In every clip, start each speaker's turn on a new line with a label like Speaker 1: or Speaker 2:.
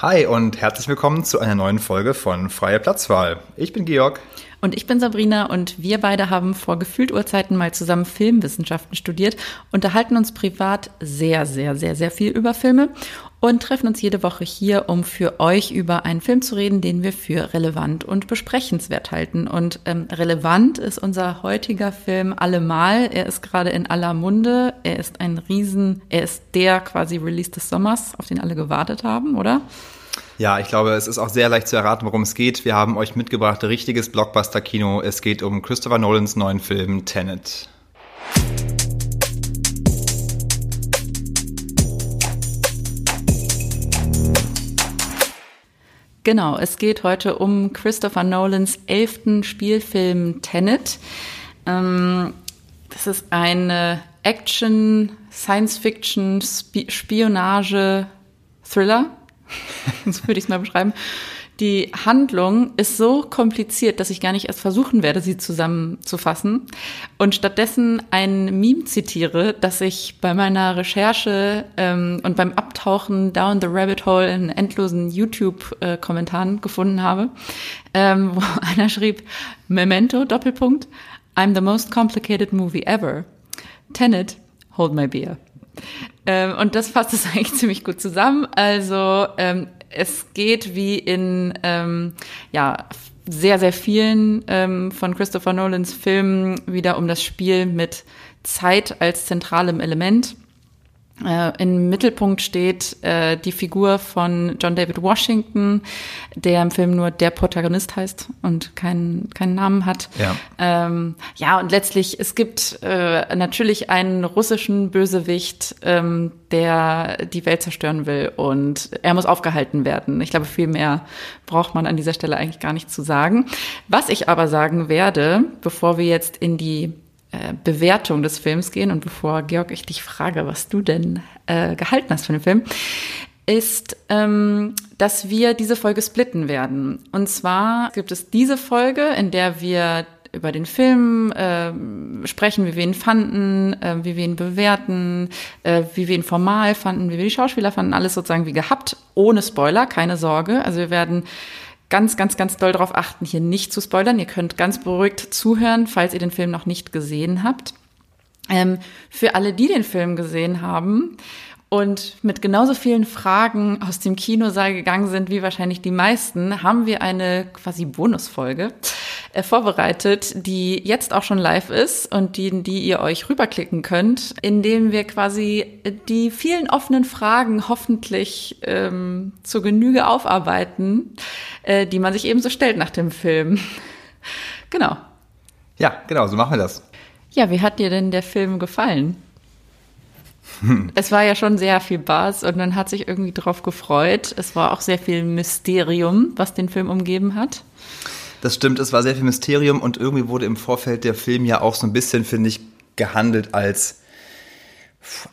Speaker 1: Hi und herzlich willkommen zu einer neuen Folge von Freie Platzwahl. Ich bin Georg.
Speaker 2: Und ich bin Sabrina und wir beide haben vor gefühlt Urzeiten mal zusammen Filmwissenschaften studiert, unterhalten uns privat sehr, sehr, sehr, sehr viel über Filme und treffen uns jede Woche hier, um für euch über einen Film zu reden, den wir für relevant und besprechenswert halten. Und ähm, relevant ist unser heutiger Film allemal. Er ist gerade in aller Munde. Er ist ein Riesen, er ist der quasi Release des Sommers, auf den alle gewartet haben, oder?
Speaker 1: Ja, ich glaube, es ist auch sehr leicht zu erraten, worum es geht. Wir haben euch mitgebracht richtiges Blockbuster-Kino. Es geht um Christopher Nolans neuen Film Tenet.
Speaker 2: Genau, es geht heute um Christopher Nolans elften Spielfilm Tenet. Ähm, das ist eine Action, Science-Fiction, Spionage, Thriller so würde ich es mal beschreiben. Die Handlung ist so kompliziert, dass ich gar nicht erst versuchen werde, sie zusammenzufassen und stattdessen ein Meme zitiere, das ich bei meiner Recherche ähm, und beim Abtauchen down the rabbit hole in endlosen YouTube-Kommentaren gefunden habe, ähm, wo einer schrieb, Memento, Doppelpunkt, I'm the most complicated movie ever. Tenet, hold my beer. Ähm, und das fasst es eigentlich ziemlich gut zusammen. Also ähm, es geht wie in ähm, ja sehr, sehr vielen ähm, von Christopher Nolans Filmen wieder um das Spiel mit Zeit als zentralem Element. Äh, Im Mittelpunkt steht äh, die Figur von John David Washington, der im Film nur der Protagonist heißt und keinen keinen Namen hat. Ja, ähm, ja und letztlich, es gibt äh, natürlich einen russischen Bösewicht, ähm, der die Welt zerstören will und er muss aufgehalten werden. Ich glaube, viel mehr braucht man an dieser Stelle eigentlich gar nicht zu sagen. Was ich aber sagen werde, bevor wir jetzt in die äh, Bewertung des Films gehen und bevor Georg ich dich frage, was du denn äh, gehalten hast von dem Film, ist, ähm, dass wir diese Folge splitten werden. Und zwar gibt es diese Folge, in der wir über den Film äh, sprechen, wie wir ihn fanden, äh, wie wir ihn bewerten, äh, wie wir ihn formal fanden, wie wir die Schauspieler fanden, alles sozusagen wie gehabt, ohne Spoiler, keine Sorge. Also wir werden ganz, ganz, ganz doll darauf achten, hier nicht zu spoilern. Ihr könnt ganz beruhigt zuhören, falls ihr den Film noch nicht gesehen habt. Ähm, für alle, die den Film gesehen haben, und mit genauso vielen Fragen aus dem Kinosaal gegangen sind wie wahrscheinlich die meisten, haben wir eine quasi Bonusfolge äh, vorbereitet, die jetzt auch schon live ist und die, die ihr euch rüberklicken könnt, indem wir quasi die vielen offenen Fragen hoffentlich ähm, zur Genüge aufarbeiten, äh, die man sich eben so stellt nach dem Film. genau.
Speaker 1: Ja, genau, so machen wir das.
Speaker 2: Ja, wie hat dir denn der Film gefallen? Es war ja schon sehr viel Bass und man hat sich irgendwie drauf gefreut. Es war auch sehr viel Mysterium, was den Film umgeben hat.
Speaker 1: Das stimmt, es war sehr viel Mysterium und irgendwie wurde im Vorfeld der Film ja auch so ein bisschen, finde ich, gehandelt als,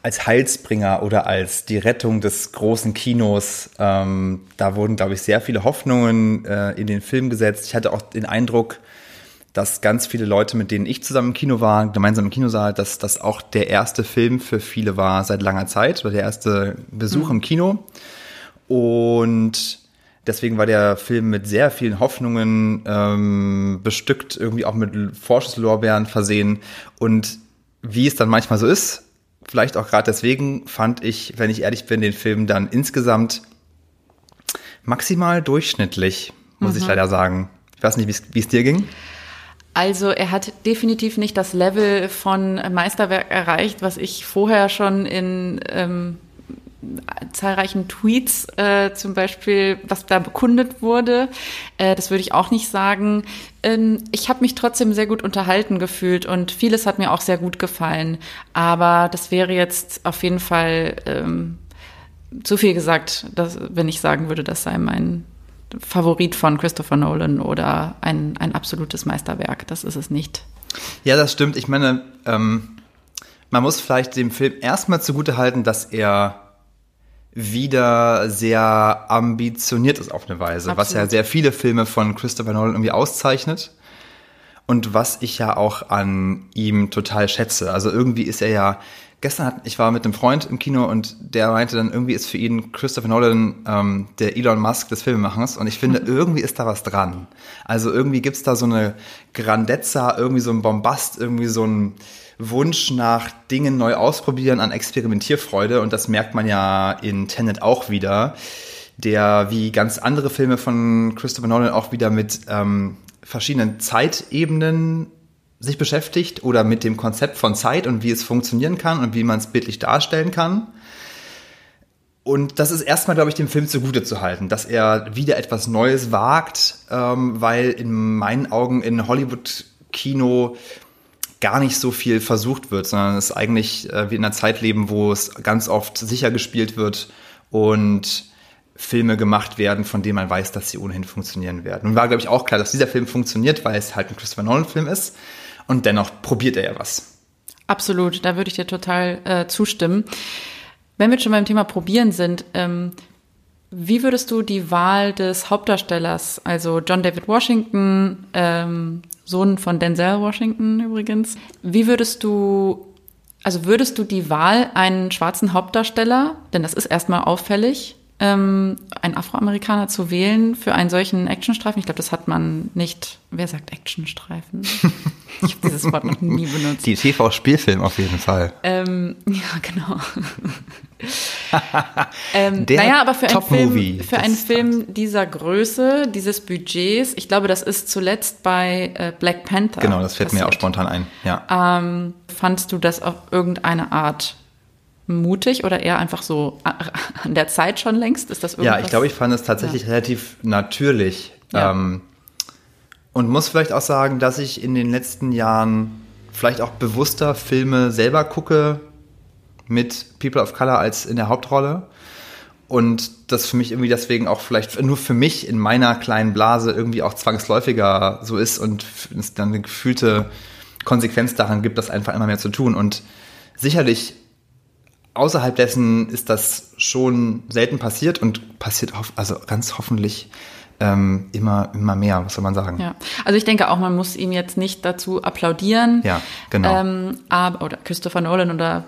Speaker 1: als Heilsbringer oder als die Rettung des großen Kinos. Ähm, da wurden, glaube ich, sehr viele Hoffnungen äh, in den Film gesetzt. Ich hatte auch den Eindruck, dass ganz viele Leute, mit denen ich zusammen im Kino war, gemeinsam im Kinosaal, dass das auch der erste Film für viele war seit langer Zeit, oder der erste Besuch mhm. im Kino. Und deswegen war der Film mit sehr vielen Hoffnungen ähm, bestückt, irgendwie auch mit Vorschusslorbeeren versehen. Und wie es dann manchmal so ist, vielleicht auch gerade deswegen, fand ich, wenn ich ehrlich bin, den Film dann insgesamt maximal durchschnittlich, muss mhm. ich leider sagen. Ich weiß nicht, wie es dir ging.
Speaker 2: Also er hat definitiv nicht das Level von Meisterwerk erreicht, was ich vorher schon in ähm, zahlreichen Tweets äh, zum Beispiel, was da bekundet wurde. Äh, das würde ich auch nicht sagen. Ähm, ich habe mich trotzdem sehr gut unterhalten gefühlt und vieles hat mir auch sehr gut gefallen. Aber das wäre jetzt auf jeden Fall ähm, zu viel gesagt, dass, wenn ich sagen würde, das sei mein Favorit von Christopher Nolan oder ein, ein absolutes Meisterwerk. Das ist es nicht.
Speaker 1: Ja, das stimmt. Ich meine, ähm, man muss vielleicht dem Film erstmal zugute halten, dass er wieder sehr ambitioniert ist auf eine Weise, Absolut. was ja sehr viele Filme von Christopher Nolan irgendwie auszeichnet. Und was ich ja auch an ihm total schätze. Also irgendwie ist er ja gestern hat, ich war mit einem Freund im Kino und der meinte dann, irgendwie ist für ihn Christopher Nolan ähm, der Elon Musk des Filmemachens und ich finde, mhm. irgendwie ist da was dran. Also irgendwie gibt's da so eine Grandezza, irgendwie so ein Bombast, irgendwie so ein Wunsch nach Dingen neu ausprobieren, an Experimentierfreude und das merkt man ja in Tenet auch wieder, der wie ganz andere Filme von Christopher Nolan auch wieder mit ähm, verschiedenen Zeitebenen sich beschäftigt oder mit dem Konzept von Zeit und wie es funktionieren kann und wie man es bildlich darstellen kann. Und das ist erstmal, glaube ich, dem Film zugute zu halten, dass er wieder etwas Neues wagt, ähm, weil in meinen Augen in Hollywood-Kino gar nicht so viel versucht wird, sondern es eigentlich äh, wie in einer Zeit leben, wo es ganz oft sicher gespielt wird und Filme gemacht werden, von denen man weiß, dass sie ohnehin funktionieren werden. Und war, glaube ich, auch klar, dass dieser Film funktioniert, weil es halt ein Christopher Nolan-Film ist. Und dennoch probiert er ja was.
Speaker 2: Absolut, da würde ich dir total äh, zustimmen. Wenn wir schon beim Thema Probieren sind, ähm, wie würdest du die Wahl des Hauptdarstellers, also John David Washington, ähm, Sohn von Denzel Washington übrigens, wie würdest du, also würdest du die Wahl einen schwarzen Hauptdarsteller, denn das ist erstmal auffällig, ähm, einen Afroamerikaner zu wählen für einen solchen Actionstreifen. Ich glaube, das hat man nicht. Wer sagt Actionstreifen? Ich habe dieses Wort noch nie benutzt.
Speaker 1: Die TV-Spielfilm auf jeden Fall.
Speaker 2: Ähm, ja, genau. ähm, naja, aber für einen Film, für einen Film dieser Größe, dieses Budgets, ich glaube, das ist zuletzt bei äh, Black Panther.
Speaker 1: Genau, das fällt passiert. mir auch spontan ein.
Speaker 2: Ja. Ähm, fandst du das auf irgendeine Art mutig oder eher einfach so an der Zeit schon längst? Ist das
Speaker 1: irgendwas? Ja, ich glaube, ich fand es tatsächlich ja. relativ natürlich. Ja. Ähm, und muss vielleicht auch sagen, dass ich in den letzten Jahren vielleicht auch bewusster Filme selber gucke mit People of Color als in der Hauptrolle. Und das für mich irgendwie deswegen auch vielleicht nur für mich in meiner kleinen Blase irgendwie auch zwangsläufiger so ist und es dann eine gefühlte Konsequenz daran gibt, das einfach immer mehr zu tun. Und sicherlich außerhalb dessen ist das schon selten passiert und passiert also ganz hoffentlich ähm, immer, immer mehr, was soll man sagen?
Speaker 2: Ja, also ich denke auch, man muss ihm jetzt nicht dazu applaudieren.
Speaker 1: Ja, genau.
Speaker 2: Ähm, aber, oder Christopher Nolan oder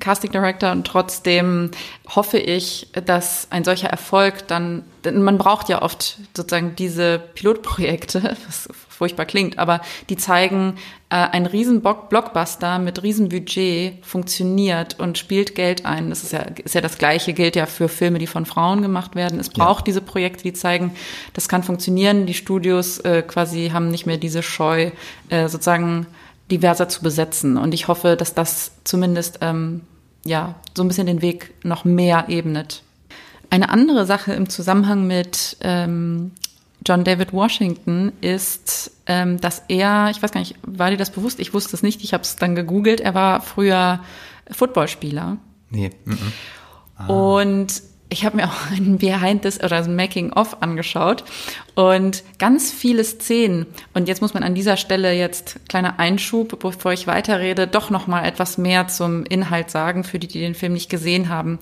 Speaker 2: Casting Director und trotzdem hoffe ich, dass ein solcher Erfolg dann, denn man braucht ja oft sozusagen diese Pilotprojekte, was furchtbar klingt, aber die zeigen, äh, ein riesen Blockbuster mit riesen Budget funktioniert und spielt Geld ein. Das ist ja, ist ja das Gleiche, gilt ja für Filme, die von Frauen gemacht werden. Es braucht ja. diese Projekte, die zeigen, das kann funktionieren. Die Studios äh, quasi haben nicht mehr diese Scheu, äh, sozusagen diverser zu besetzen. Und ich hoffe, dass das zumindest ähm, ja so ein bisschen den Weg noch mehr ebnet. Eine andere Sache im Zusammenhang mit ähm, John David Washington ist, ähm, dass er, ich weiß gar nicht, war dir das bewusst? Ich wusste es nicht, ich habe es dann gegoogelt. Er war früher Footballspieler.
Speaker 1: Nee. Mm -mm.
Speaker 2: Ah. Und ich habe mir auch ein Behind this oder ein Making of angeschaut und ganz viele Szenen. Und jetzt muss man an dieser Stelle jetzt kleiner Einschub, bevor ich weiterrede, doch noch mal etwas mehr zum Inhalt sagen für die, die den Film nicht gesehen haben.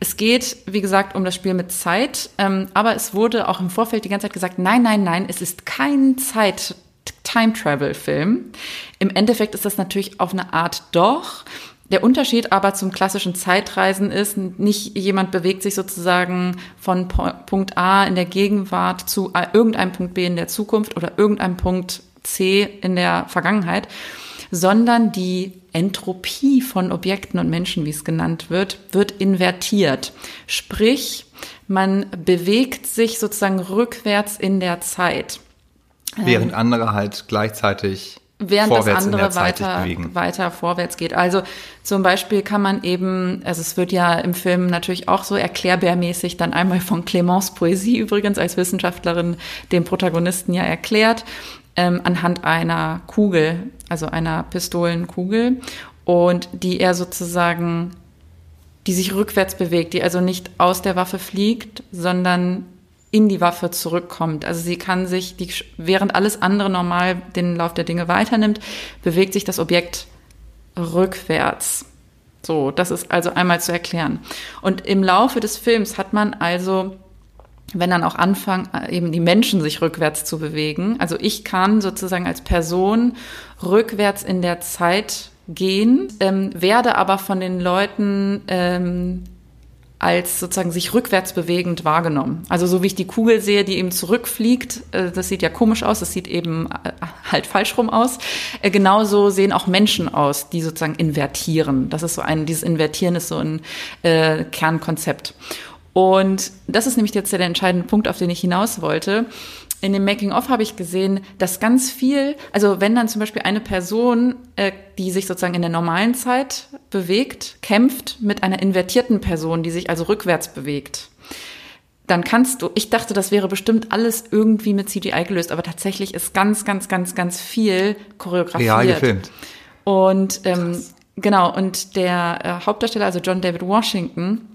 Speaker 2: Es geht, wie gesagt, um das Spiel mit Zeit, ähm, aber es wurde auch im Vorfeld die ganze Zeit gesagt, nein, nein, nein, es ist kein Zeit Time Travel Film. Im Endeffekt ist das natürlich auf eine Art doch. Der Unterschied aber zum klassischen Zeitreisen ist, nicht jemand bewegt sich sozusagen von Punkt A in der Gegenwart zu irgendeinem Punkt B in der Zukunft oder irgendeinem Punkt C in der Vergangenheit, sondern die Entropie von Objekten und Menschen, wie es genannt wird, wird invertiert. Sprich, man bewegt sich sozusagen rückwärts in der Zeit.
Speaker 1: Während andere halt gleichzeitig
Speaker 2: während das andere weiter, weiter vorwärts geht. Also zum Beispiel kann man eben, also es wird ja im Film natürlich auch so erklärbärmäßig dann einmal von Clémence Poesie übrigens als Wissenschaftlerin dem Protagonisten ja erklärt, ähm, anhand einer Kugel, also einer Pistolenkugel und die er sozusagen die sich rückwärts bewegt, die also nicht aus der Waffe fliegt, sondern in die Waffe zurückkommt. Also sie kann sich, die, während alles andere normal den Lauf der Dinge weiternimmt, bewegt sich das Objekt rückwärts. So, das ist also einmal zu erklären. Und im Laufe des Films hat man also, wenn dann auch anfangen, eben die Menschen sich rückwärts zu bewegen. Also ich kann sozusagen als Person rückwärts in der Zeit gehen, ähm, werde aber von den Leuten ähm, als sozusagen sich rückwärts bewegend wahrgenommen. Also so wie ich die Kugel sehe, die eben zurückfliegt, äh, das sieht ja komisch aus, das sieht eben äh, halt falsch rum aus. Äh, genauso sehen auch Menschen aus, die sozusagen invertieren. Das ist so ein, dieses Invertieren ist so ein äh, Kernkonzept. Und das ist nämlich jetzt der entscheidende Punkt, auf den ich hinaus wollte in dem Making-of habe ich gesehen, dass ganz viel, also wenn dann zum Beispiel eine Person, äh, die sich sozusagen in der normalen Zeit bewegt, kämpft mit einer invertierten Person, die sich also rückwärts bewegt, dann kannst du, ich dachte, das wäre bestimmt alles irgendwie mit CGI gelöst, aber tatsächlich ist ganz, ganz, ganz, ganz viel choreografiert.
Speaker 1: Real gefilmt.
Speaker 2: Und ähm, genau, und der äh, Hauptdarsteller, also John David Washington,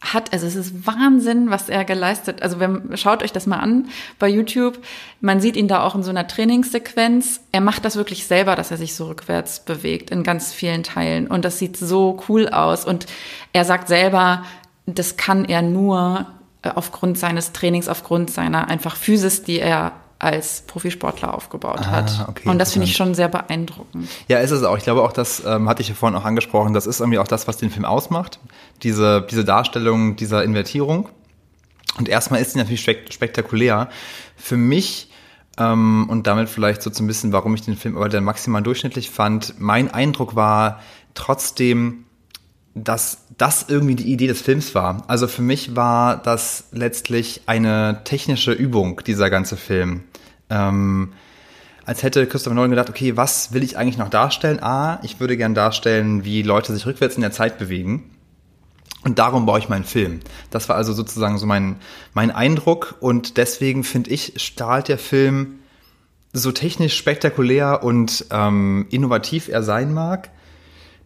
Speaker 2: hat, also es ist Wahnsinn, was er geleistet. Also wenn, schaut euch das mal an bei YouTube. Man sieht ihn da auch in so einer Trainingssequenz. Er macht das wirklich selber, dass er sich so rückwärts bewegt in ganz vielen Teilen. Und das sieht so cool aus. Und er sagt selber, das kann er nur äh, aufgrund seines Trainings, aufgrund seiner einfach Physis, die er als Profisportler aufgebaut ah, hat. Okay, und das finde ich schon sehr beeindruckend.
Speaker 1: Ja, ist es auch. Ich glaube auch, das ähm, hatte ich ja vorhin auch angesprochen, das ist irgendwie auch das, was den Film ausmacht. Diese, diese Darstellung dieser Invertierung. Und erstmal ist sie natürlich spektakulär. Für mich, ähm, und damit vielleicht so ein bisschen, warum ich den Film aber dann maximal durchschnittlich fand, mein Eindruck war trotzdem, dass das irgendwie die Idee des Films war. Also für mich war das letztlich eine technische Übung, dieser ganze Film. Ähm, als hätte Christopher Nolan gedacht, okay, was will ich eigentlich noch darstellen? A, ich würde gern darstellen, wie Leute sich rückwärts in der Zeit bewegen. Und darum baue ich meinen Film. Das war also sozusagen so mein, mein Eindruck. Und deswegen finde ich, strahlt der Film so technisch spektakulär und ähm, innovativ er sein mag,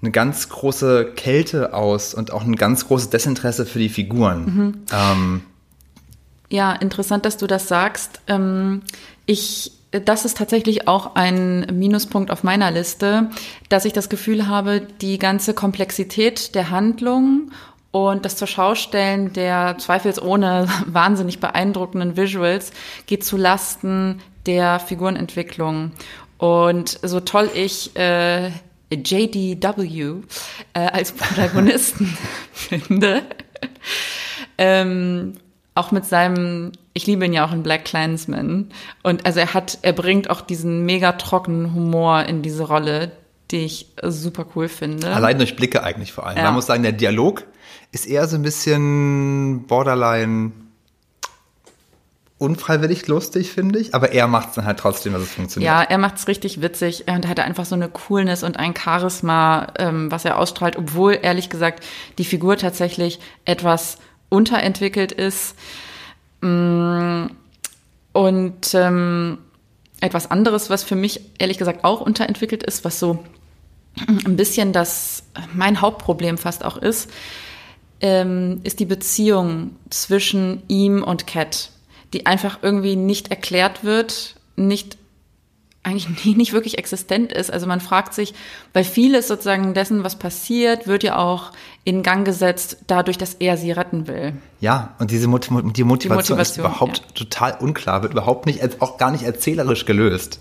Speaker 1: eine ganz große Kälte aus und auch ein ganz großes Desinteresse für die Figuren. Mhm. Ähm,
Speaker 2: ja, interessant, dass du das sagst. Ähm, ich das ist tatsächlich auch ein Minuspunkt auf meiner Liste, dass ich das Gefühl habe, die ganze Komplexität der Handlung und das Zurschaustellen der zweifelsohne wahnsinnig beeindruckenden Visuals geht zu Lasten der Figurenentwicklung. Und so toll ich äh, JDW äh, als Protagonisten finde. ähm, auch mit seinem, ich liebe ihn ja auch in Black Clansman. Und also er hat, er bringt auch diesen mega trockenen Humor in diese Rolle, die ich super cool finde.
Speaker 1: Allein durch Blicke eigentlich vor allem. Ja. Man muss sagen, der Dialog ist eher so ein bisschen borderline unfreiwillig lustig, finde ich, aber er macht es dann halt trotzdem, dass es funktioniert.
Speaker 2: Ja, er macht es richtig witzig und hat einfach so eine Coolness und ein Charisma, ähm, was er ausstrahlt, obwohl ehrlich gesagt die Figur tatsächlich etwas unterentwickelt ist. Mm, und ähm, etwas anderes, was für mich ehrlich gesagt auch unterentwickelt ist, was so ein bisschen das mein Hauptproblem fast auch ist, ähm, ist die Beziehung zwischen ihm und Cat die einfach irgendwie nicht erklärt wird, nicht eigentlich nicht wirklich existent ist. Also man fragt sich, weil vieles sozusagen dessen, was passiert, wird ja auch in Gang gesetzt, dadurch, dass er sie retten will.
Speaker 1: Ja, und diese Mot die Motivation, die Motivation ist überhaupt ja. total unklar, wird überhaupt nicht, auch gar nicht erzählerisch gelöst.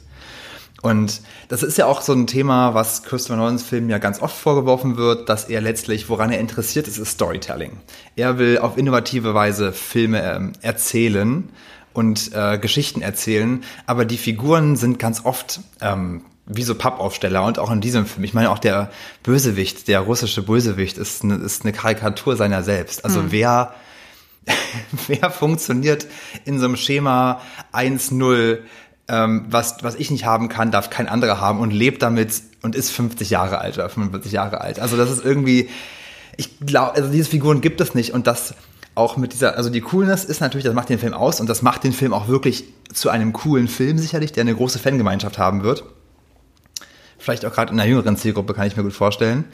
Speaker 1: Und das ist ja auch so ein Thema, was Christopher Nolans Film ja ganz oft vorgeworfen wird, dass er letztlich, woran er interessiert ist, ist Storytelling. Er will auf innovative Weise Filme ähm, erzählen und äh, Geschichten erzählen, aber die Figuren sind ganz oft ähm, wie so Pappaufsteller und auch in diesem Film. Ich meine, auch der Bösewicht, der russische Bösewicht ist eine, ist eine Karikatur seiner selbst. Also hm. wer, wer funktioniert in so einem Schema 1-0 ähm, was, was ich nicht haben kann, darf kein anderer haben und lebt damit und ist 50 Jahre alt oder 45 Jahre alt. Also das ist irgendwie, ich glaube, also diese Figuren gibt es nicht und das auch mit dieser, also die Coolness ist natürlich, das macht den Film aus und das macht den Film auch wirklich zu einem coolen Film sicherlich, der eine große Fangemeinschaft haben wird. Vielleicht auch gerade in einer jüngeren Zielgruppe kann ich mir gut vorstellen.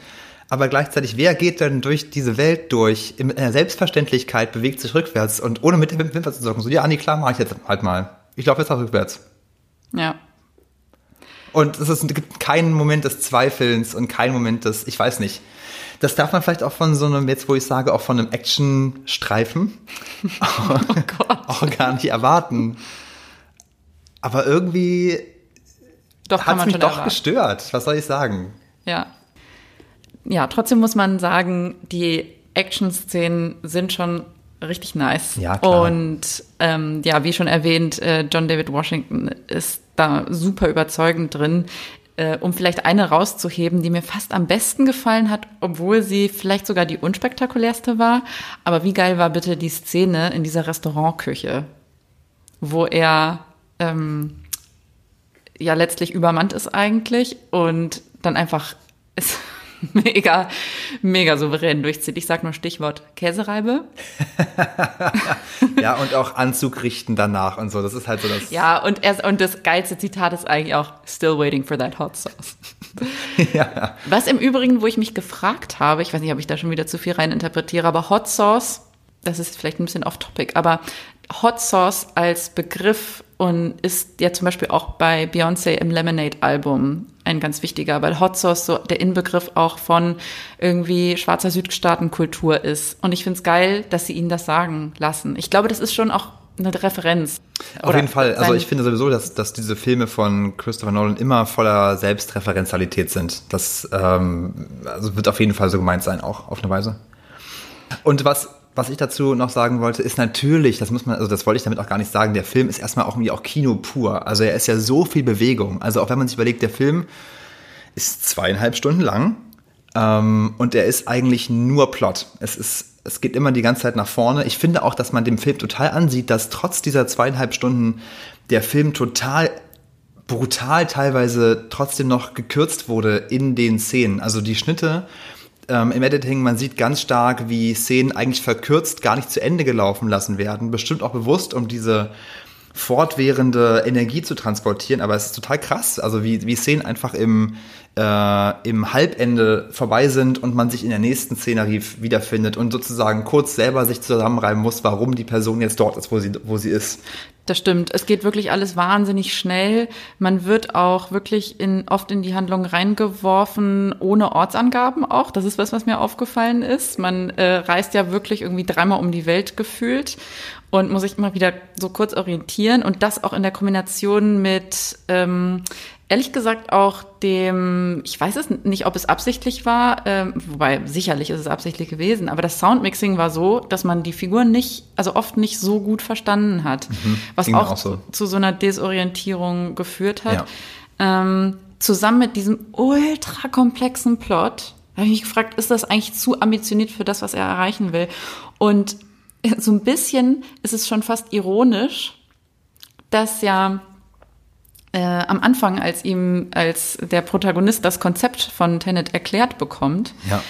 Speaker 1: Aber gleichzeitig, wer geht denn durch diese Welt durch, in einer Selbstverständlichkeit, bewegt sich rückwärts und ohne mit der Wimper zu sagen, so, ja, Anni, klar, mache ich jetzt halt mal. Ich laufe jetzt auch rückwärts.
Speaker 2: Ja.
Speaker 1: Und es, ist, es gibt keinen Moment des Zweifelns und keinen Moment des, ich weiß nicht. Das darf man vielleicht auch von so einem, jetzt wo ich sage, auch von einem Action-Streifen oh auch gar nicht erwarten. Aber irgendwie
Speaker 2: doch,
Speaker 1: hat es mich doch erwarten. gestört. Was soll ich sagen?
Speaker 2: Ja. Ja, trotzdem muss man sagen, die Action-Szenen sind schon richtig nice.
Speaker 1: Ja, klar.
Speaker 2: Und ähm, ja, wie schon erwähnt, äh, John David Washington ist da super überzeugend drin. Äh, um vielleicht eine rauszuheben, die mir fast am besten gefallen hat, obwohl sie vielleicht sogar die unspektakulärste war. Aber wie geil war bitte die Szene in dieser Restaurantküche, wo er ähm, ja letztlich übermannt ist eigentlich und dann einfach ist mega, mega souverän durchzieht. Ich sag nur Stichwort Käsereibe.
Speaker 1: ja, und auch Anzug richten danach und so. Das ist halt so das.
Speaker 2: Ja, und, er, und das geilste Zitat ist eigentlich auch Still waiting for that hot sauce. ja. Was im Übrigen, wo ich mich gefragt habe, ich weiß nicht, ob ich da schon wieder zu viel rein interpretiere, aber Hot Sauce, das ist vielleicht ein bisschen off-topic, aber Hot Sauce als Begriff und ist ja zum Beispiel auch bei Beyoncé im Lemonade-Album ein ganz wichtiger, weil Hot Sauce so der Inbegriff auch von irgendwie schwarzer Südstaatenkultur ist. Und ich finde es geil, dass sie ihnen das sagen lassen. Ich glaube, das ist schon auch eine Referenz.
Speaker 1: Auf jeden Fall. Also ich finde sowieso, dass, dass diese Filme von Christopher Nolan immer voller Selbstreferenzialität sind. Das ähm, also wird auf jeden Fall so gemeint sein, auch auf eine Weise. Und was was ich dazu noch sagen wollte, ist natürlich, das muss man, also das wollte ich damit auch gar nicht sagen, der Film ist erstmal auch irgendwie auch Kino pur. Also er ist ja so viel Bewegung. Also auch wenn man sich überlegt, der Film ist zweieinhalb Stunden lang ähm, und er ist eigentlich nur Plot. Es ist, es geht immer die ganze Zeit nach vorne. Ich finde auch, dass man dem Film total ansieht, dass trotz dieser zweieinhalb Stunden der Film total brutal teilweise trotzdem noch gekürzt wurde in den Szenen. Also die Schnitte ähm, im Editing, man sieht ganz stark, wie Szenen eigentlich verkürzt gar nicht zu Ende gelaufen lassen werden. Bestimmt auch bewusst, um diese fortwährende Energie zu transportieren, aber es ist total krass, also wie, wie Szenen einfach im, äh, im Halbende vorbei sind und man sich in der nächsten Szenerie wiederfindet und sozusagen kurz selber sich zusammenreiben muss, warum die Person jetzt dort ist, wo sie, wo sie ist.
Speaker 2: Das stimmt. Es geht wirklich alles wahnsinnig schnell. Man wird auch wirklich in, oft in die Handlung reingeworfen, ohne Ortsangaben auch. Das ist was, was mir aufgefallen ist. Man äh, reist ja wirklich irgendwie dreimal um die Welt gefühlt und muss sich immer wieder so kurz orientieren. Und das auch in der Kombination mit ähm, ehrlich gesagt auch dem, ich weiß es nicht, ob es absichtlich war, ähm, wobei sicherlich ist es absichtlich gewesen, aber das Soundmixing war so, dass man die Figuren nicht, also oft nicht so gut verstanden hat, mhm, was auch, auch so. zu so einer Desorientierung geführt hat. Ja. Ähm, zusammen mit diesem ultra komplexen Plot, habe ich mich gefragt, ist das eigentlich zu ambitioniert für das, was er erreichen will? Und so ein bisschen ist es schon fast ironisch, dass ja äh, am Anfang, als ihm, als der Protagonist das Konzept von Tenet erklärt bekommt, ja.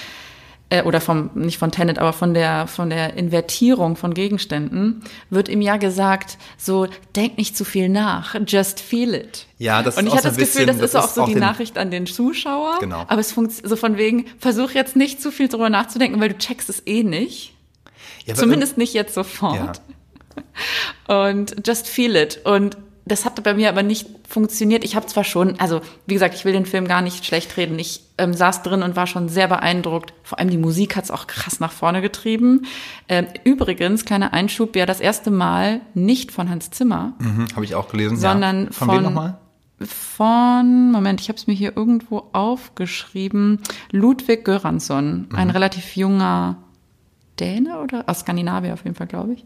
Speaker 2: äh, oder vom, nicht von Tenet, aber von der, von der Invertierung von Gegenständen, wird ihm ja gesagt, so, denk nicht zu viel nach, just feel it.
Speaker 1: Ja, das
Speaker 2: Und
Speaker 1: ich
Speaker 2: hatte das
Speaker 1: bisschen,
Speaker 2: Gefühl, das, das ist auch so die Nachricht an den Zuschauer.
Speaker 1: Genau.
Speaker 2: Aber es funktioniert so von wegen, versuch jetzt nicht zu viel drüber nachzudenken, weil du checkst es eh nicht. Ja, Zumindest nicht jetzt sofort. Ja. Und just feel it. Und bei mir aber nicht funktioniert. Ich habe zwar schon, also wie gesagt, ich will den Film gar nicht schlecht reden. Ich ähm, saß drin und war schon sehr beeindruckt. Vor allem die Musik hat es auch krass nach vorne getrieben. Ähm, übrigens, kleiner Einschub, ja das erste Mal nicht von Hans Zimmer.
Speaker 1: Mhm, habe ich auch gelesen.
Speaker 2: Sondern
Speaker 1: ja.
Speaker 2: von, von wem nochmal? Von, Moment, ich habe es mir hier irgendwo aufgeschrieben. Ludwig Göransson, mhm. ein relativ junger Däne oder aus Skandinavien auf jeden Fall, glaube ich.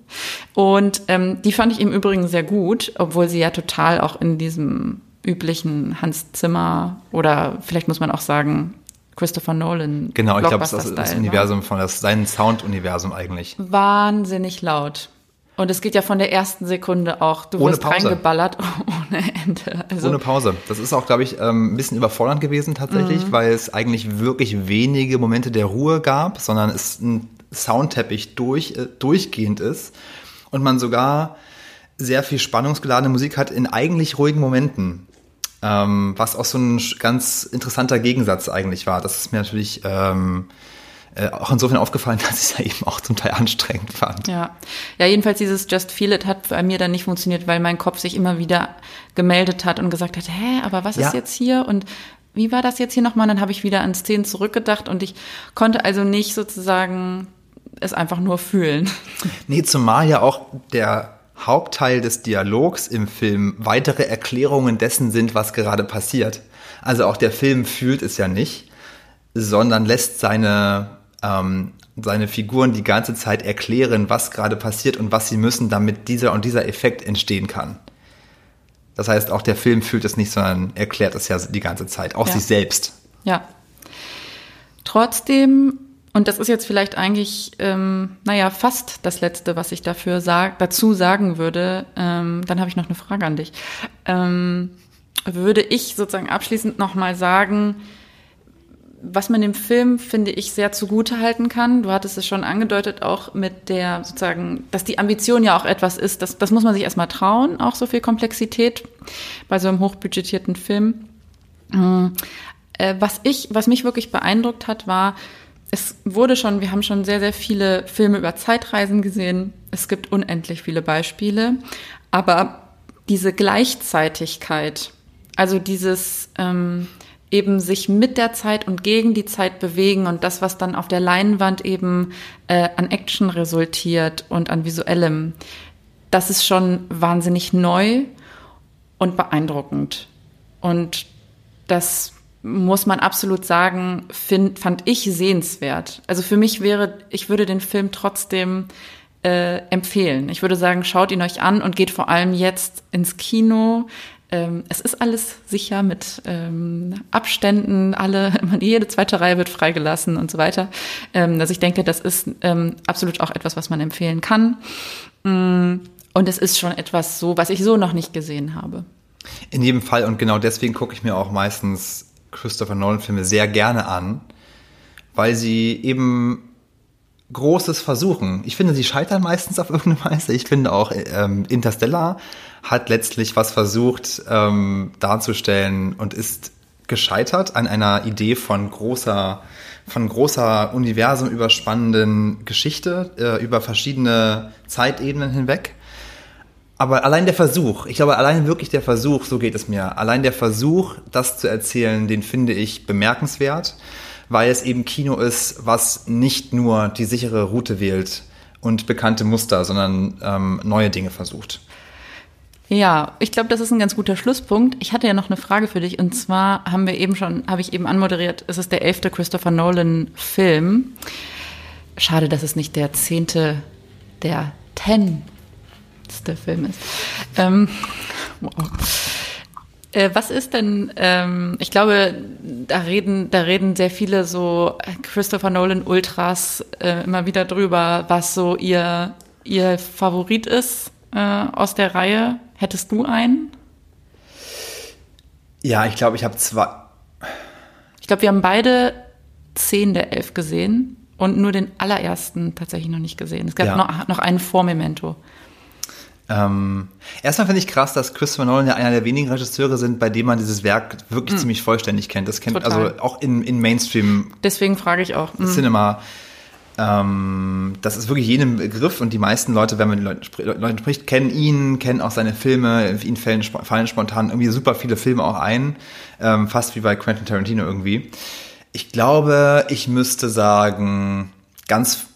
Speaker 2: Und ähm, die fand ich im Übrigen sehr gut, obwohl sie ja total auch in diesem üblichen Hans Zimmer oder vielleicht muss man auch sagen Christopher Nolan.
Speaker 1: Genau, ich glaube, das ist das Universum von das sein Sound-Universum eigentlich.
Speaker 2: Wahnsinnig laut. Und es geht ja von der ersten Sekunde auch, du
Speaker 1: ohne
Speaker 2: wirst
Speaker 1: Pause.
Speaker 2: reingeballert ohne Ende.
Speaker 1: Also ohne Pause. Das ist auch, glaube ich, ähm, ein bisschen überfordernd gewesen tatsächlich, mhm. weil es eigentlich wirklich wenige Momente der Ruhe gab, sondern es ein Soundteppich durch, äh, durchgehend ist und man sogar sehr viel spannungsgeladene Musik hat in eigentlich ruhigen Momenten. Ähm, was auch so ein ganz interessanter Gegensatz eigentlich war. Das ist mir natürlich ähm, äh, auch insofern aufgefallen, dass ich es ja eben auch zum Teil anstrengend fand.
Speaker 2: Ja. ja, jedenfalls dieses Just Feel It hat bei mir dann nicht funktioniert, weil mein Kopf sich immer wieder gemeldet hat und gesagt hat, hä, aber was ja. ist jetzt hier und wie war das jetzt hier nochmal? Dann habe ich wieder an Szenen zurückgedacht und ich konnte also nicht sozusagen es einfach nur fühlen.
Speaker 1: Nee, zumal ja auch der Hauptteil des Dialogs im Film weitere Erklärungen dessen sind, was gerade passiert. Also auch der Film fühlt es ja nicht, sondern lässt seine, ähm, seine Figuren die ganze Zeit erklären, was gerade passiert und was sie müssen, damit dieser und dieser Effekt entstehen kann. Das heißt, auch der Film fühlt es nicht, sondern erklärt es ja die ganze Zeit, auch
Speaker 2: Ja.
Speaker 1: sich selbst.
Speaker 2: Ja. Trotzdem, und das ist jetzt vielleicht eigentlich, ähm, naja, fast das Letzte, was ich dafür sag, dazu sagen würde, ähm, dann habe ich noch eine Frage an dich. Ähm, würde ich sozusagen abschließend nochmal sagen, was man dem Film, finde ich, sehr zugute halten kann. Du hattest es schon angedeutet, auch mit der sozusagen, dass die Ambition ja auch etwas ist, das, das muss man sich erstmal trauen, auch so viel Komplexität bei so einem hochbudgetierten Film. Äh, was ich, was mich wirklich beeindruckt hat, war, es wurde schon, wir haben schon sehr, sehr viele Filme über Zeitreisen gesehen. Es gibt unendlich viele Beispiele. Aber diese Gleichzeitigkeit, also dieses ähm, eben sich mit der Zeit und gegen die Zeit bewegen und das, was dann auf der Leinwand eben äh, an Action resultiert und an visuellem, das ist schon wahnsinnig neu und beeindruckend. Und das muss man absolut sagen, find, fand ich sehenswert. Also für mich wäre, ich würde den Film trotzdem äh, empfehlen. Ich würde sagen, schaut ihn euch an und geht vor allem jetzt ins Kino. Ähm, es ist alles sicher mit ähm, Abständen, alle, jede zweite Reihe wird freigelassen und so weiter. Ähm, also ich denke, das ist ähm, absolut auch etwas, was man empfehlen kann. Mm, Und es ist schon etwas so, was ich so noch nicht gesehen habe.
Speaker 1: In jedem Fall und genau deswegen gucke ich mir auch meistens Christopher Nolan Filme sehr gerne an, weil sie eben Großes versuchen. Ich finde, sie scheitern meistens auf irgendeine Weise. Ich finde auch ähm, Interstellar hat letztlich was versucht ähm, darzustellen und ist gescheitert an einer Idee von großer, von großer Universum überspannenden Geschichte äh, über verschiedene Zeitebenen hinweg. Aber allein der Versuch, ich glaube, allein wirklich der Versuch, so geht es mir, allein der Versuch, das zu erzählen, den finde ich bemerkenswert, weil es eben Kino ist, was nicht nur die sichere Route wählt und bekannte Muster, sondern ähm, neue Dinge versucht.
Speaker 2: Ja, ich glaube, das ist ein ganz guter Schlusspunkt. Ich hatte ja noch eine Frage für dich und zwar haben wir eben schon, habe ich eben anmoderiert, es ist der elfte Christopher Nolan Film. Schade, dass es nicht der zehnte, der tenste Film ist. Ähm, wow. Äh, was ist denn, ähm, ich glaube, da reden, da reden sehr viele so Christopher Nolan Ultras äh, immer wieder drüber, was so ihr, ihr Favorit ist äh, aus der Reihe. Hättest du einen?
Speaker 1: Ja, ich glaube, ich habe zwei.
Speaker 2: Ich glaube, wir haben beide zehn der elf gesehen und nur den allerersten tatsächlich noch nicht gesehen. Es gab
Speaker 1: Ja.
Speaker 2: noch, noch einen vor Memento.
Speaker 1: Ähm, erstmal finde ich krass, dass Christopher Nolan ja einer der wenigen Regisseure sind, bei dem man dieses Werk wirklich ziemlich vollständig kennt. Das kennt
Speaker 2: Total.
Speaker 1: also auch in, in Mainstream
Speaker 2: Deswegen frage ich auch. hm,
Speaker 1: Cinema. Ähm, das ist wirklich jedem Begriff und die meisten Leute, wenn man mit Leuten, spr Leuten spricht, kennen ihn, kennen auch seine Filme. Ihnen fallen, fallen spontan irgendwie super viele Filme auch ein. Ähm, fast wie bei Quentin Tarantino irgendwie. Ich glaube, ich müsste sagen, ganz,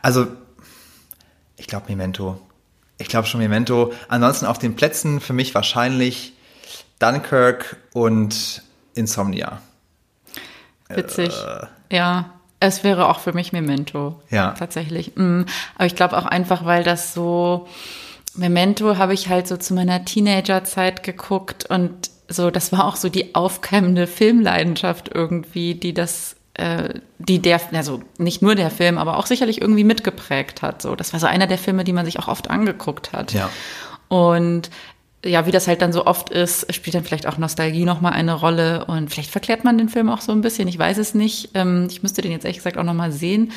Speaker 1: also, ich glaube Memento. Ich glaube schon Memento. Ansonsten auf den Plätzen für mich wahrscheinlich Dunkirk und Insomnia.
Speaker 2: Witzig. Ja, es wäre auch für mich Memento.
Speaker 1: Ja.
Speaker 2: Tatsächlich. Mm, Aber ich glaube auch einfach, weil das so, Memento habe ich halt so zu meiner Teenagerzeit geguckt und so, das war auch so die aufkeimende Filmleidenschaft irgendwie, die das, äh, die der, also nicht nur der Film, aber auch sicherlich irgendwie mitgeprägt hat. So, das war so einer der Filme, die man sich auch oft angeguckt hat.
Speaker 1: Ja.
Speaker 2: Und ja, wie das halt dann so oft ist, spielt dann vielleicht auch Nostalgie nochmal eine Rolle und vielleicht verklärt man den Film auch so ein bisschen, ich weiß es nicht. Ähm, ich müsste den jetzt ehrlich gesagt auch nochmal sehen,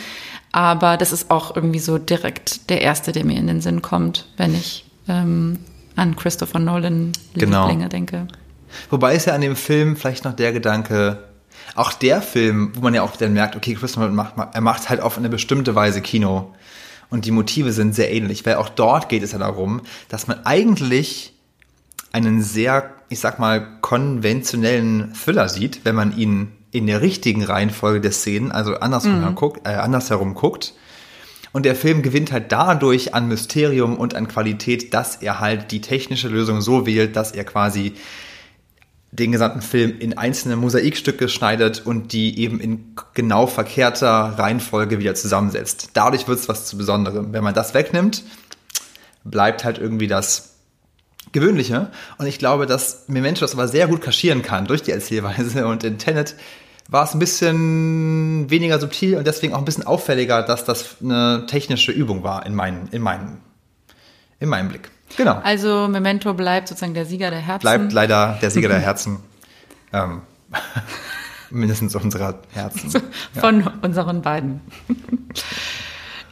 Speaker 2: aber das ist auch irgendwie so direkt der erste, der mir in den Sinn kommt, wenn ich ähm, an Christopher Nolan
Speaker 1: Genau.
Speaker 2: Lieblinge denke.
Speaker 1: Wobei ist ja an dem Film vielleicht noch der Gedanke, auch der Film, wo man ja auch dann merkt, okay, Christopher macht, er macht halt auf eine bestimmte Weise Kino. Und die Motive sind sehr ähnlich, weil auch dort geht es ja darum, dass man eigentlich einen sehr, ich sag mal, konventionellen Thriller sieht, wenn man ihn in der richtigen Reihenfolge der Szenen, also andersherum, guckt, äh, andersherum guckt. Und der Film gewinnt halt dadurch an Mysterium und an Qualität, dass er halt die technische Lösung so wählt, dass er quasi den gesamten Film in einzelne Mosaikstücke schneidet und die eben in genau verkehrter Reihenfolge wieder zusammensetzt. Dadurch wird es was zu Besonderem. Wenn man das wegnimmt, bleibt halt irgendwie das Gewöhnliche. Und ich glaube, dass Memento das aber sehr gut kaschieren kann durch die Erzählweise. Und in Tenet war es ein bisschen weniger subtil und deswegen auch ein bisschen auffälliger, dass das eine technische Übung war in, meinen, in, meinen, in meinem Blick. Genau.
Speaker 2: Also Memento bleibt sozusagen der Sieger der Herzen.
Speaker 1: Bleibt leider der Sieger der Herzen. ähm, mindestens unserer Herzen.
Speaker 2: Von ja. unseren beiden.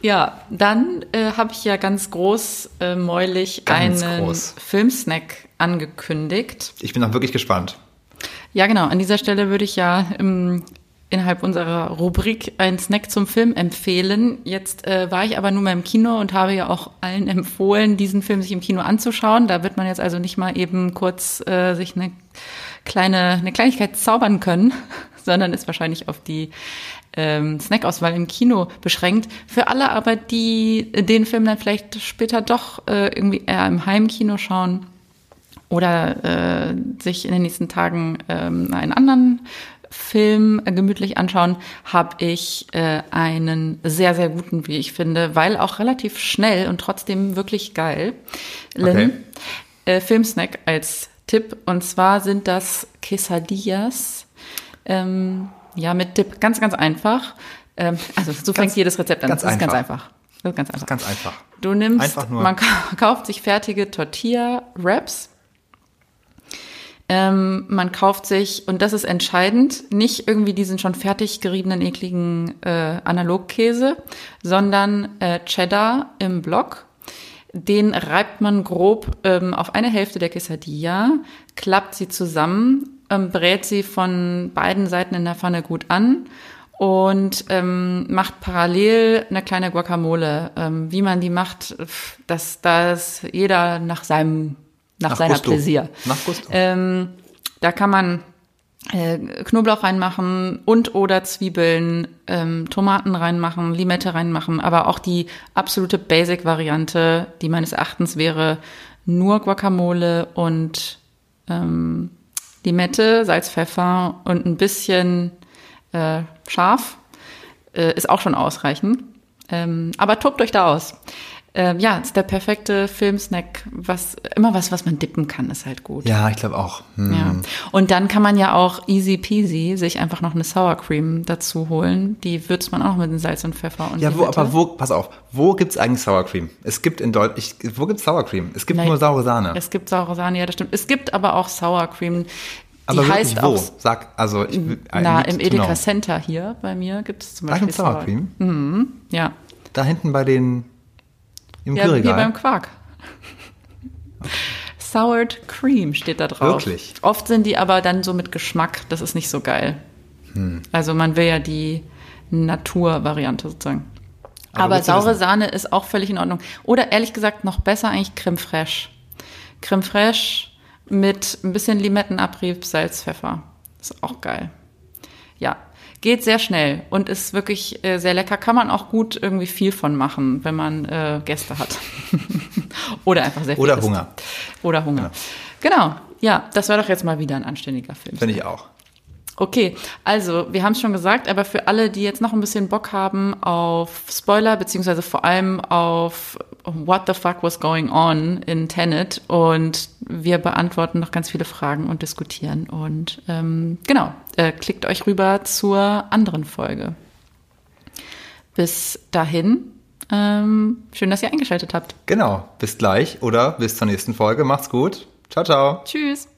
Speaker 2: ja, dann äh, habe ich ja ganz groß äh, mäulig ganz einen groß. Filmsnack angekündigt.
Speaker 1: Ich bin auch wirklich gespannt.
Speaker 2: Ja, genau. An dieser Stelle würde ich ja im, innerhalb unserer Rubrik einen Snack zum Film empfehlen. Jetzt äh, war ich aber nur mal im Kino und habe ja auch allen empfohlen, diesen Film sich im Kino anzuschauen. Da wird man jetzt also nicht mal eben kurz äh, sich eine kleine eine Kleinigkeit zaubern können, sondern ist wahrscheinlich auf die ähm, Snackauswahl im Kino beschränkt. Für alle aber, die den Film dann vielleicht später doch äh, irgendwie eher im Heimkino schauen, oder äh, sich in den nächsten Tagen ähm, einen anderen Film gemütlich anschauen, habe ich äh, einen sehr, sehr guten, wie ich finde, weil auch relativ schnell und trotzdem wirklich geil. Lynn, okay. äh, Filmsnack als Tipp. Und zwar sind das Quesadillas. Ähm, ja, mit Dip. Ganz, ganz einfach. Ähm, also so ganz, fängt jedes Rezept an.
Speaker 1: Ganz das ist
Speaker 2: einfach. ganz einfach.
Speaker 1: Das ist ganz einfach. Ganz einfach.
Speaker 2: Du nimmst, man kauft sich fertige Tortilla-Wraps ähm, man kauft sich, und das ist entscheidend, nicht irgendwie diesen schon fertig geriebenen, ekligen äh, Analogkäse, sondern äh, Cheddar im Block. Den reibt man grob ähm, auf eine Hälfte der Quesadilla, klappt sie zusammen, ähm, brät sie von beiden Seiten in der Pfanne gut an und ähm, macht parallel eine kleine Guacamole. Ähm, wie man die macht, dass das jeder nach seinem nach, nach seiner Gusto. Pläsier. Nach Gusto. Ähm, da kann man äh, Knoblauch reinmachen und oder Zwiebeln, ähm, Tomaten reinmachen, Limette reinmachen, aber auch die absolute Basic-Variante, die meines Erachtens wäre nur Guacamole und ähm, Limette, Salz, Pfeffer und ein bisschen äh, scharf, äh, ist auch schon ausreichend. Ähm, aber tobt euch da aus äh, ja, ist der perfekte Filmsnack. Was, immer was, was man dippen kann, ist halt gut.
Speaker 1: Ja, ich glaube auch. Hm.
Speaker 2: Ja. Und dann kann man ja auch easy peasy sich einfach noch eine Sour Cream dazu holen. Die würzt man auch mit Salz und Pfeffer und
Speaker 1: Ja, wo, aber wo, pass auf, wo gibt's eigentlich Sour Cream? Es gibt in Deutschland, wo gibt's Sour Cream? Es gibt Nein, nur saure Sahne.
Speaker 2: Es gibt saure Sahne, ja, das stimmt. Es gibt aber auch Sour Cream.
Speaker 1: Die aber heißt wo? Auch, Sag, also ich,
Speaker 2: Na, im Edeka. Center hier bei mir gibt es zum Beispiel
Speaker 1: Sour Cream.
Speaker 2: Mhm, ja.
Speaker 1: Da hinten bei den im
Speaker 2: ja, Kühlregal? hier beim Quark. Okay. Soured Cream steht da drauf.
Speaker 1: Wirklich?
Speaker 2: Oft sind die aber dann so mit Geschmack, das ist nicht so geil. Hm. Also man will ja die Naturvariante sozusagen. Aber, aber saure Sahne ist auch völlig in Ordnung. Oder ehrlich gesagt noch besser eigentlich Creme Fraiche. Creme Fraiche mit ein bisschen Limettenabrieb, Salz, Pfeffer. Ist auch geil. Ja, Geht sehr schnell und ist wirklich äh, sehr lecker. Kann man auch gut irgendwie viel von machen, wenn man äh, Gäste hat. Oder einfach sehr viel
Speaker 1: Oder isst. Hunger.
Speaker 2: Oder Hunger. Genau. genau. Ja, das war doch jetzt mal wieder ein anständiger Film.
Speaker 1: Finde ich auch.
Speaker 2: Okay, also wir haben es schon gesagt, aber für alle, die jetzt noch ein bisschen Bock haben auf Spoiler, beziehungsweise vor allem auf What the fuck was going on in Tenet und wir beantworten noch ganz viele Fragen und diskutieren und ähm, genau, äh, klickt euch rüber zur anderen Folge. Bis dahin, ähm, schön, dass ihr eingeschaltet habt.
Speaker 1: Genau, bis gleich oder bis zur nächsten Folge. Macht's gut. Ciao, ciao.
Speaker 2: Tschüss.